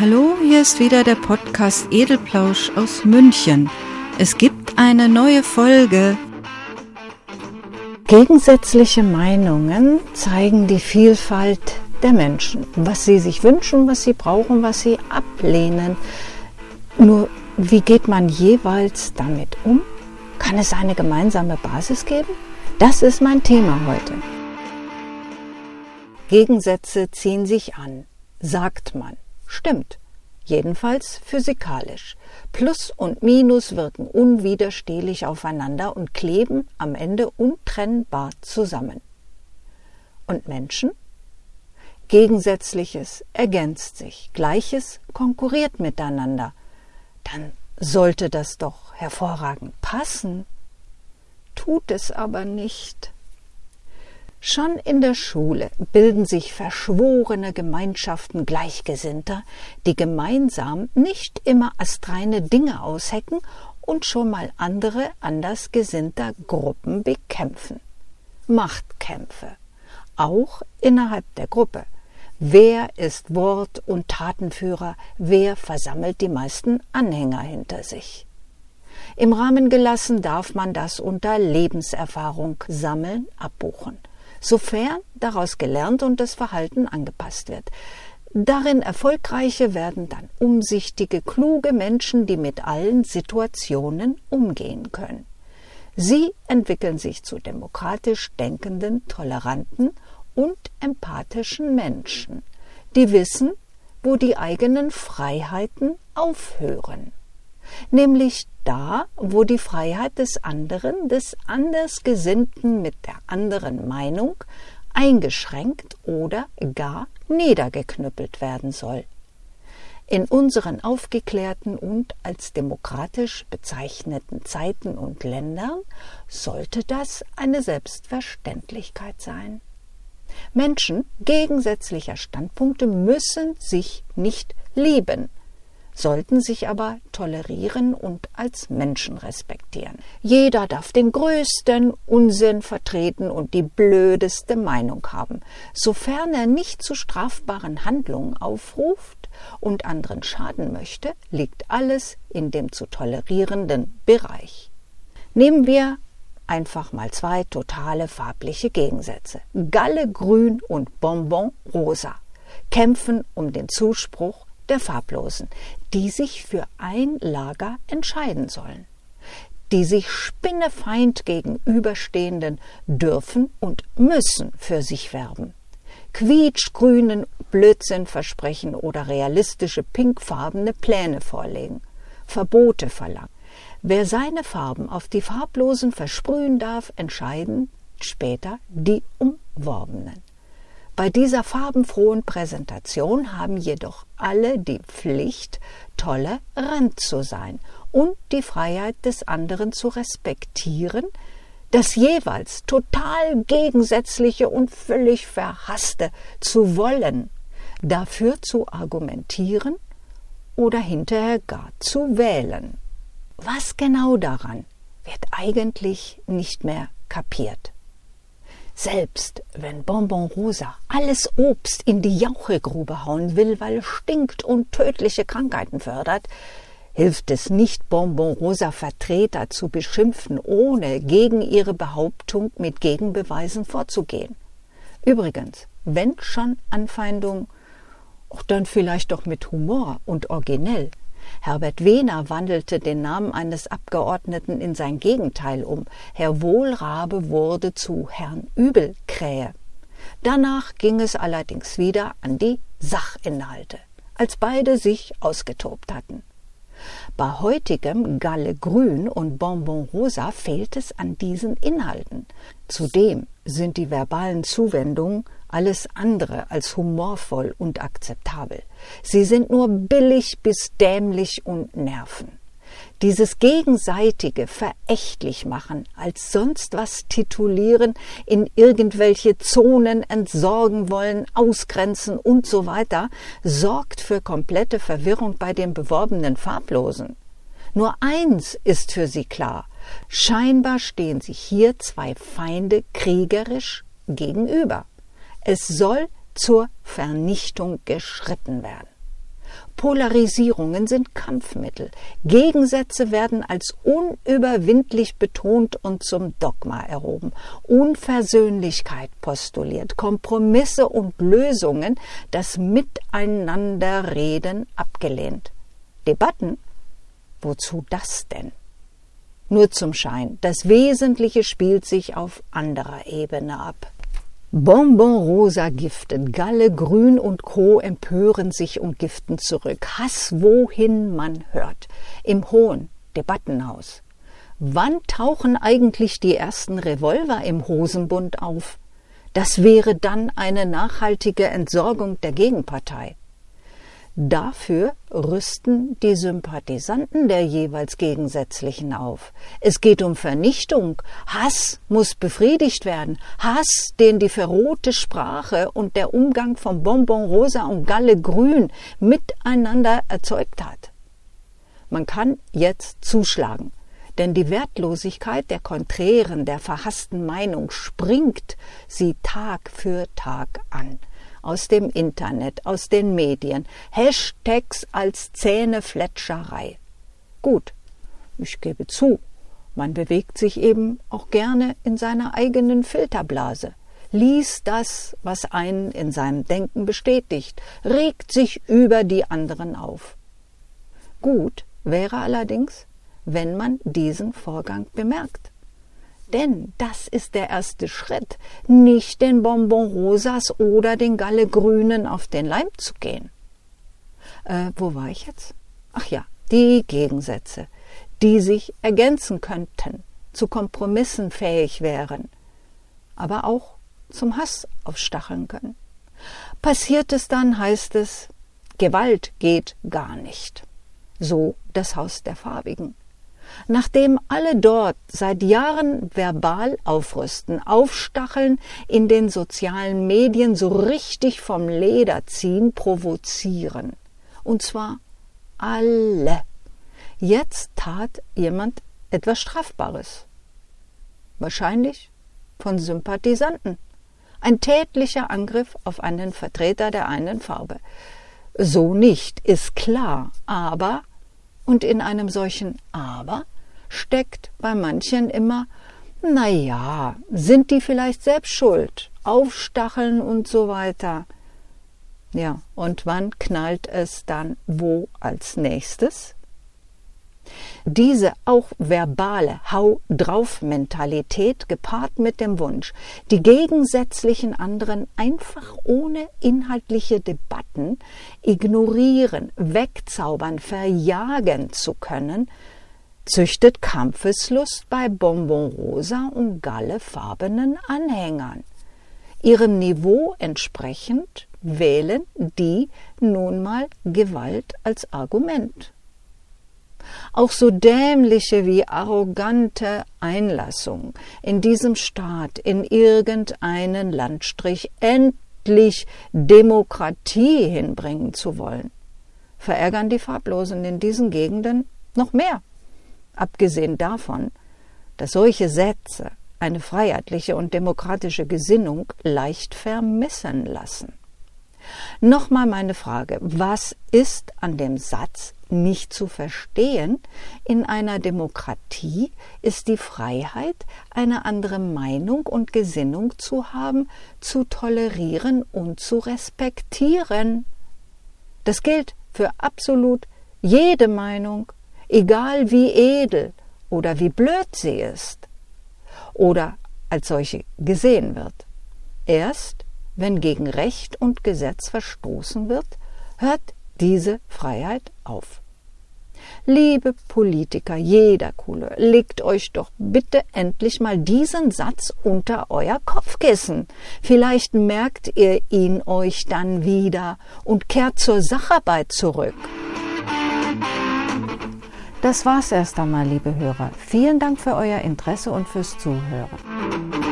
Hallo, hier ist wieder der Podcast Edelplausch aus München. Es gibt eine neue Folge. Gegensätzliche Meinungen zeigen die Vielfalt der Menschen, was sie sich wünschen, was sie brauchen, was sie ablehnen. Nur wie geht man jeweils damit um? Kann es eine gemeinsame Basis geben? Das ist mein Thema heute. Gegensätze ziehen sich an, sagt man. Stimmt. Jedenfalls physikalisch. Plus und Minus wirken unwiderstehlich aufeinander und kleben am Ende untrennbar zusammen. Und Menschen? Gegensätzliches ergänzt sich, Gleiches konkurriert miteinander. Dann sollte das doch hervorragend passen. Tut es aber nicht. Schon in der Schule bilden sich verschworene Gemeinschaften Gleichgesinnter, die gemeinsam nicht immer astreine Dinge aushecken und schon mal andere andersgesinnter Gruppen bekämpfen. Machtkämpfe. Auch innerhalb der Gruppe. Wer ist Wort- und Tatenführer? Wer versammelt die meisten Anhänger hinter sich? Im Rahmen gelassen darf man das unter Lebenserfahrung sammeln, abbuchen sofern daraus gelernt und das Verhalten angepasst wird. Darin Erfolgreiche werden dann umsichtige, kluge Menschen, die mit allen Situationen umgehen können. Sie entwickeln sich zu demokratisch denkenden, toleranten und empathischen Menschen, die wissen, wo die eigenen Freiheiten aufhören nämlich da, wo die Freiheit des anderen, des Andersgesinnten mit der anderen Meinung eingeschränkt oder gar niedergeknüppelt werden soll. In unseren aufgeklärten und als demokratisch bezeichneten Zeiten und Ländern sollte das eine Selbstverständlichkeit sein. Menschen gegensätzlicher Standpunkte müssen sich nicht lieben, sollten sich aber tolerieren und als Menschen respektieren. Jeder darf den größten Unsinn vertreten und die blödeste Meinung haben, sofern er nicht zu strafbaren Handlungen aufruft und anderen schaden möchte, liegt alles in dem zu tolerierenden Bereich. Nehmen wir einfach mal zwei totale farbliche Gegensätze. Galle grün und Bonbon rosa kämpfen um den Zuspruch der Farblosen, die sich für ein Lager entscheiden sollen, die sich spinnefeind gegenüberstehenden dürfen und müssen für sich werben, quietschgrünen Blödsinn versprechen oder realistische pinkfarbene Pläne vorlegen, Verbote verlangen. Wer seine Farben auf die Farblosen versprühen darf, entscheiden später die Umworbenen. Bei dieser farbenfrohen Präsentation haben jedoch alle die Pflicht, tolerant zu sein und die Freiheit des anderen zu respektieren, das jeweils total gegensätzliche und völlig verhasste zu wollen, dafür zu argumentieren oder hinterher gar zu wählen. Was genau daran wird eigentlich nicht mehr kapiert. Selbst wenn Bonbon Rosa alles Obst in die Jauchegrube hauen will, weil es stinkt und tödliche Krankheiten fördert, hilft es nicht, Bonbon Rosa Vertreter zu beschimpfen, ohne gegen ihre Behauptung mit Gegenbeweisen vorzugehen. Übrigens, wenn schon Anfeindung, dann vielleicht doch mit Humor und originell. Herbert Wehner wandelte den Namen eines Abgeordneten in sein Gegenteil um. Herr Wohlrabe wurde zu Herrn Übelkrähe. Danach ging es allerdings wieder an die Sachinhalte, als beide sich ausgetobt hatten. Bei heutigem Galle Grün und Bonbon Rosa fehlt es an diesen Inhalten. Zudem sind die verbalen Zuwendungen alles andere als humorvoll und akzeptabel. Sie sind nur billig bis dämlich und nerven. Dieses gegenseitige verächtlich machen, als sonst was titulieren, in irgendwelche Zonen entsorgen wollen, ausgrenzen und so weiter, sorgt für komplette Verwirrung bei den beworbenen Farblosen. Nur eins ist für sie klar. Scheinbar stehen sich hier zwei Feinde kriegerisch gegenüber. Es soll zur Vernichtung geschritten werden. Polarisierungen sind Kampfmittel. Gegensätze werden als unüberwindlich betont und zum Dogma erhoben. Unversöhnlichkeit postuliert, Kompromisse und Lösungen, das Miteinanderreden abgelehnt. Debatten? Wozu das denn? Nur zum Schein. Das Wesentliche spielt sich auf anderer Ebene ab. Bonbon rosa giftet, Galle, Grün und Co. empören sich und giften zurück. Hass, wohin man hört. Im hohen Debattenhaus. Wann tauchen eigentlich die ersten Revolver im Hosenbund auf? Das wäre dann eine nachhaltige Entsorgung der Gegenpartei. Dafür rüsten die Sympathisanten der jeweils Gegensätzlichen auf. Es geht um Vernichtung. Hass muss befriedigt werden. Hass, den die verrohte Sprache und der Umgang von Bonbon Rosa und Galle Grün miteinander erzeugt hat. Man kann jetzt zuschlagen, denn die Wertlosigkeit der konträren, der verhassten Meinung springt sie Tag für Tag an aus dem Internet, aus den Medien, Hashtags als Zähnefletscherei. Gut, ich gebe zu, man bewegt sich eben auch gerne in seiner eigenen Filterblase, liest das, was einen in seinem Denken bestätigt, regt sich über die anderen auf. Gut wäre allerdings, wenn man diesen Vorgang bemerkt. Denn das ist der erste Schritt, nicht den Bonbon Rosas oder den Galle Grünen auf den Leim zu gehen. Äh, wo war ich jetzt? Ach ja, die Gegensätze, die sich ergänzen könnten, zu Kompromissen fähig wären, aber auch zum Hass aufstacheln können. Passiert es dann, heißt es, Gewalt geht gar nicht. So das Haus der Farbigen nachdem alle dort seit Jahren verbal aufrüsten, aufstacheln, in den sozialen Medien so richtig vom Leder ziehen, provozieren. Und zwar alle. Jetzt tat jemand etwas Strafbares. Wahrscheinlich von Sympathisanten. Ein tätlicher Angriff auf einen Vertreter der einen Farbe. So nicht, ist klar, aber und in einem solchen Aber steckt bei manchen immer, na ja, sind die vielleicht selbst schuld, aufstacheln und so weiter. Ja, und wann knallt es dann wo als nächstes? Diese auch verbale Hau drauf Mentalität gepaart mit dem Wunsch, die gegensätzlichen anderen einfach ohne inhaltliche Debatten ignorieren, wegzaubern, verjagen zu können, züchtet Kampfeslust bei Bonbon Rosa und gallefarbenen Anhängern. Ihrem Niveau entsprechend wählen die nun mal Gewalt als Argument auch so dämliche wie arrogante Einlassung in diesem Staat in irgendeinen Landstrich endlich Demokratie hinbringen zu wollen, verärgern die Farblosen in diesen Gegenden noch mehr. Abgesehen davon, dass solche Sätze eine freiheitliche und demokratische Gesinnung leicht vermissen lassen. Nochmal meine Frage, was ist an dem Satz nicht zu verstehen. In einer Demokratie ist die Freiheit, eine andere Meinung und Gesinnung zu haben, zu tolerieren und zu respektieren. Das gilt für absolut jede Meinung, egal wie edel oder wie blöd sie ist oder als solche gesehen wird. Erst wenn gegen Recht und Gesetz verstoßen wird, hört diese Freiheit auf. Liebe Politiker, jeder Coole, legt euch doch bitte endlich mal diesen Satz unter euer Kopfkissen. Vielleicht merkt ihr ihn euch dann wieder und kehrt zur Sacharbeit zurück. Das war's erst einmal, liebe Hörer. Vielen Dank für euer Interesse und fürs Zuhören.